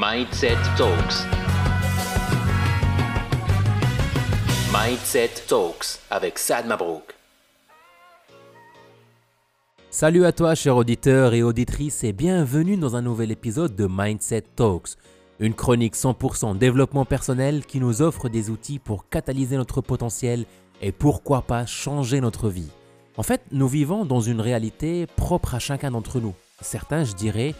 Mindset Talks. Mindset Talks avec Sad Mabrouk. Salut à toi, cher auditeur et auditrice, et bienvenue dans un nouvel épisode de Mindset Talks, une chronique 100% développement personnel qui nous offre des outils pour catalyser notre potentiel et pourquoi pas changer notre vie. En fait, nous vivons dans une réalité propre à chacun d'entre nous. Certains, je dirais,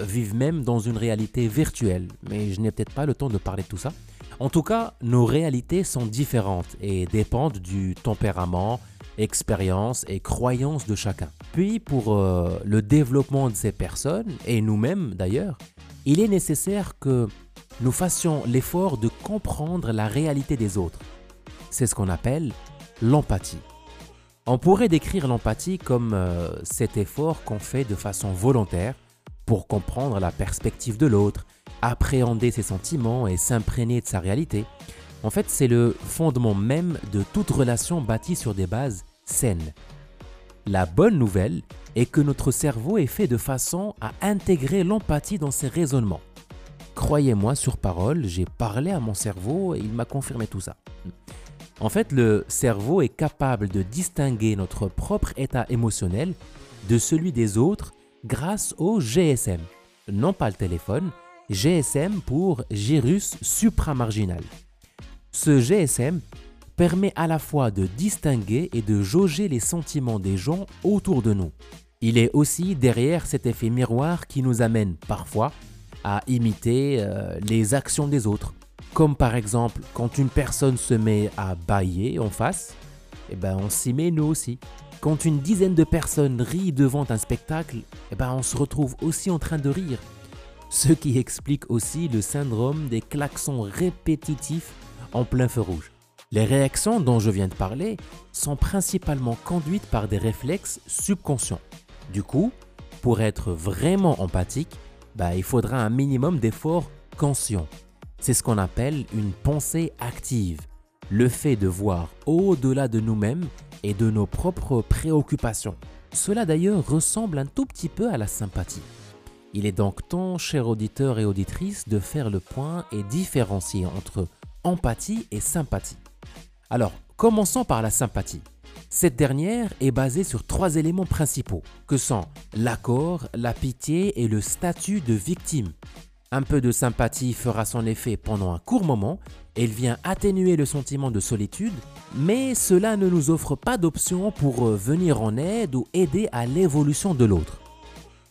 vivent même dans une réalité virtuelle, mais je n'ai peut-être pas le temps de parler de tout ça. En tout cas, nos réalités sont différentes et dépendent du tempérament, expérience et croyance de chacun. Puis, pour euh, le développement de ces personnes, et nous-mêmes d'ailleurs, il est nécessaire que nous fassions l'effort de comprendre la réalité des autres. C'est ce qu'on appelle l'empathie. On pourrait décrire l'empathie comme euh, cet effort qu'on fait de façon volontaire pour comprendre la perspective de l'autre, appréhender ses sentiments et s'imprégner de sa réalité. En fait, c'est le fondement même de toute relation bâtie sur des bases saines. La bonne nouvelle est que notre cerveau est fait de façon à intégrer l'empathie dans ses raisonnements. Croyez-moi sur parole, j'ai parlé à mon cerveau et il m'a confirmé tout ça. En fait, le cerveau est capable de distinguer notre propre état émotionnel de celui des autres grâce au GSM. Non pas le téléphone, GSM pour gyrus supramarginal. Ce GSM permet à la fois de distinguer et de jauger les sentiments des gens autour de nous. Il est aussi derrière cet effet miroir qui nous amène parfois à imiter euh, les actions des autres. Comme par exemple, quand une personne se met à bailler en face, eh ben on s'y met nous aussi. Quand une dizaine de personnes rient devant un spectacle, eh ben on se retrouve aussi en train de rire. Ce qui explique aussi le syndrome des klaxons répétitifs en plein feu rouge. Les réactions dont je viens de parler sont principalement conduites par des réflexes subconscients. Du coup, pour être vraiment empathique, bah, il faudra un minimum d'efforts conscients. C'est ce qu'on appelle une pensée active, le fait de voir au-delà de nous-mêmes et de nos propres préoccupations. Cela d'ailleurs ressemble un tout petit peu à la sympathie. Il est donc temps, chers auditeurs et auditrices, de faire le point et différencier entre empathie et sympathie. Alors, commençons par la sympathie. Cette dernière est basée sur trois éléments principaux, que sont l'accord, la pitié et le statut de victime. Un peu de sympathie fera son effet pendant un court moment, elle vient atténuer le sentiment de solitude, mais cela ne nous offre pas d'option pour euh, venir en aide ou aider à l'évolution de l'autre.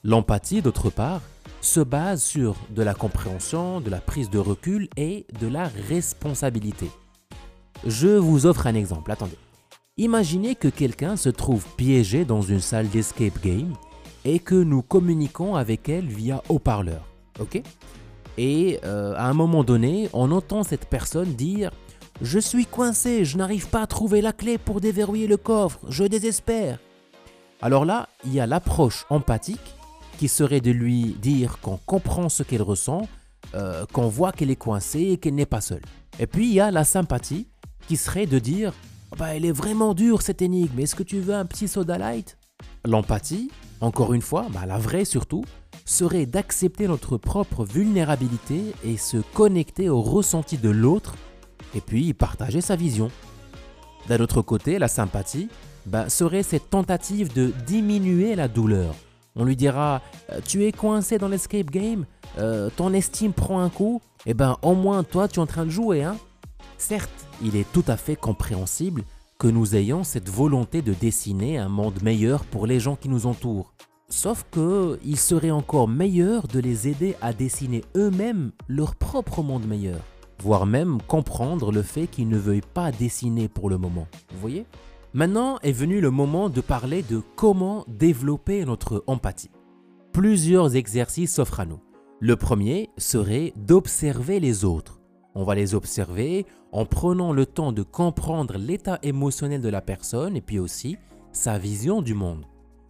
L'empathie, d'autre part, se base sur de la compréhension, de la prise de recul et de la responsabilité. Je vous offre un exemple, attendez. Imaginez que quelqu'un se trouve piégé dans une salle d'escape game et que nous communiquons avec elle via haut-parleur. Ok Et euh, à un moment donné, on entend cette personne dire Je suis coincé, je n'arrive pas à trouver la clé pour déverrouiller le coffre, je désespère. Alors là, il y a l'approche empathique qui serait de lui dire qu'on comprend ce qu'elle ressent, euh, qu'on voit qu'elle est coincée et qu'elle n'est pas seule. Et puis il y a la sympathie qui serait de dire bah, elle est vraiment dure cette énigme, est-ce que tu veux un petit soda light? L'empathie, encore une fois, bah, la vraie surtout, serait d'accepter notre propre vulnérabilité et se connecter au ressenti de l'autre et puis partager sa vision. D'un autre côté, la sympathie bah, serait cette tentative de diminuer la douleur. On lui dira euh, Tu es coincé dans l'escape game, euh, ton estime prend un coup, et ben au moins toi tu es en train de jouer. Hein Certes, il est tout à fait compréhensible que nous ayons cette volonté de dessiner un monde meilleur pour les gens qui nous entourent. Sauf que il serait encore meilleur de les aider à dessiner eux-mêmes leur propre monde meilleur, voire même comprendre le fait qu'ils ne veuillent pas dessiner pour le moment. Vous voyez? Maintenant est venu le moment de parler de comment développer notre empathie. Plusieurs exercices s'offrent à nous. Le premier serait d'observer les autres. On va les observer en prenant le temps de comprendre l'état émotionnel de la personne et puis aussi sa vision du monde.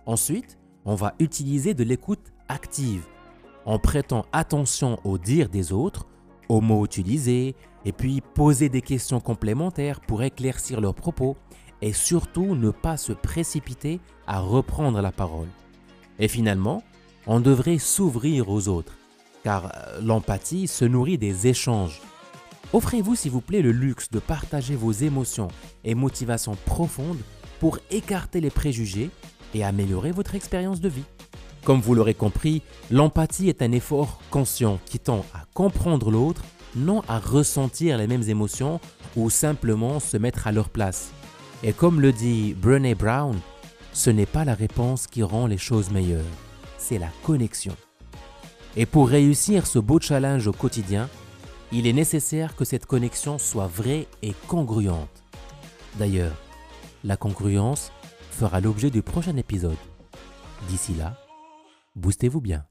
Ensuite, on va utiliser de l'écoute active en prêtant attention aux dires des autres, aux mots utilisés, et puis poser des questions complémentaires pour éclaircir leurs propos, et surtout ne pas se précipiter à reprendre la parole. Et finalement, on devrait s'ouvrir aux autres, car euh, l'empathie se nourrit des échanges. Offrez-vous s'il vous plaît le luxe de partager vos émotions et motivations profondes pour écarter les préjugés et améliorer votre expérience de vie. Comme vous l'aurez compris, l'empathie est un effort conscient qui tend à comprendre l'autre, non à ressentir les mêmes émotions ou simplement se mettre à leur place. Et comme le dit Brené Brown, ce n'est pas la réponse qui rend les choses meilleures, c'est la connexion. Et pour réussir ce beau challenge au quotidien, il est nécessaire que cette connexion soit vraie et congruente. D'ailleurs, la congruence fera l'objet du prochain épisode. D'ici là, boostez-vous bien.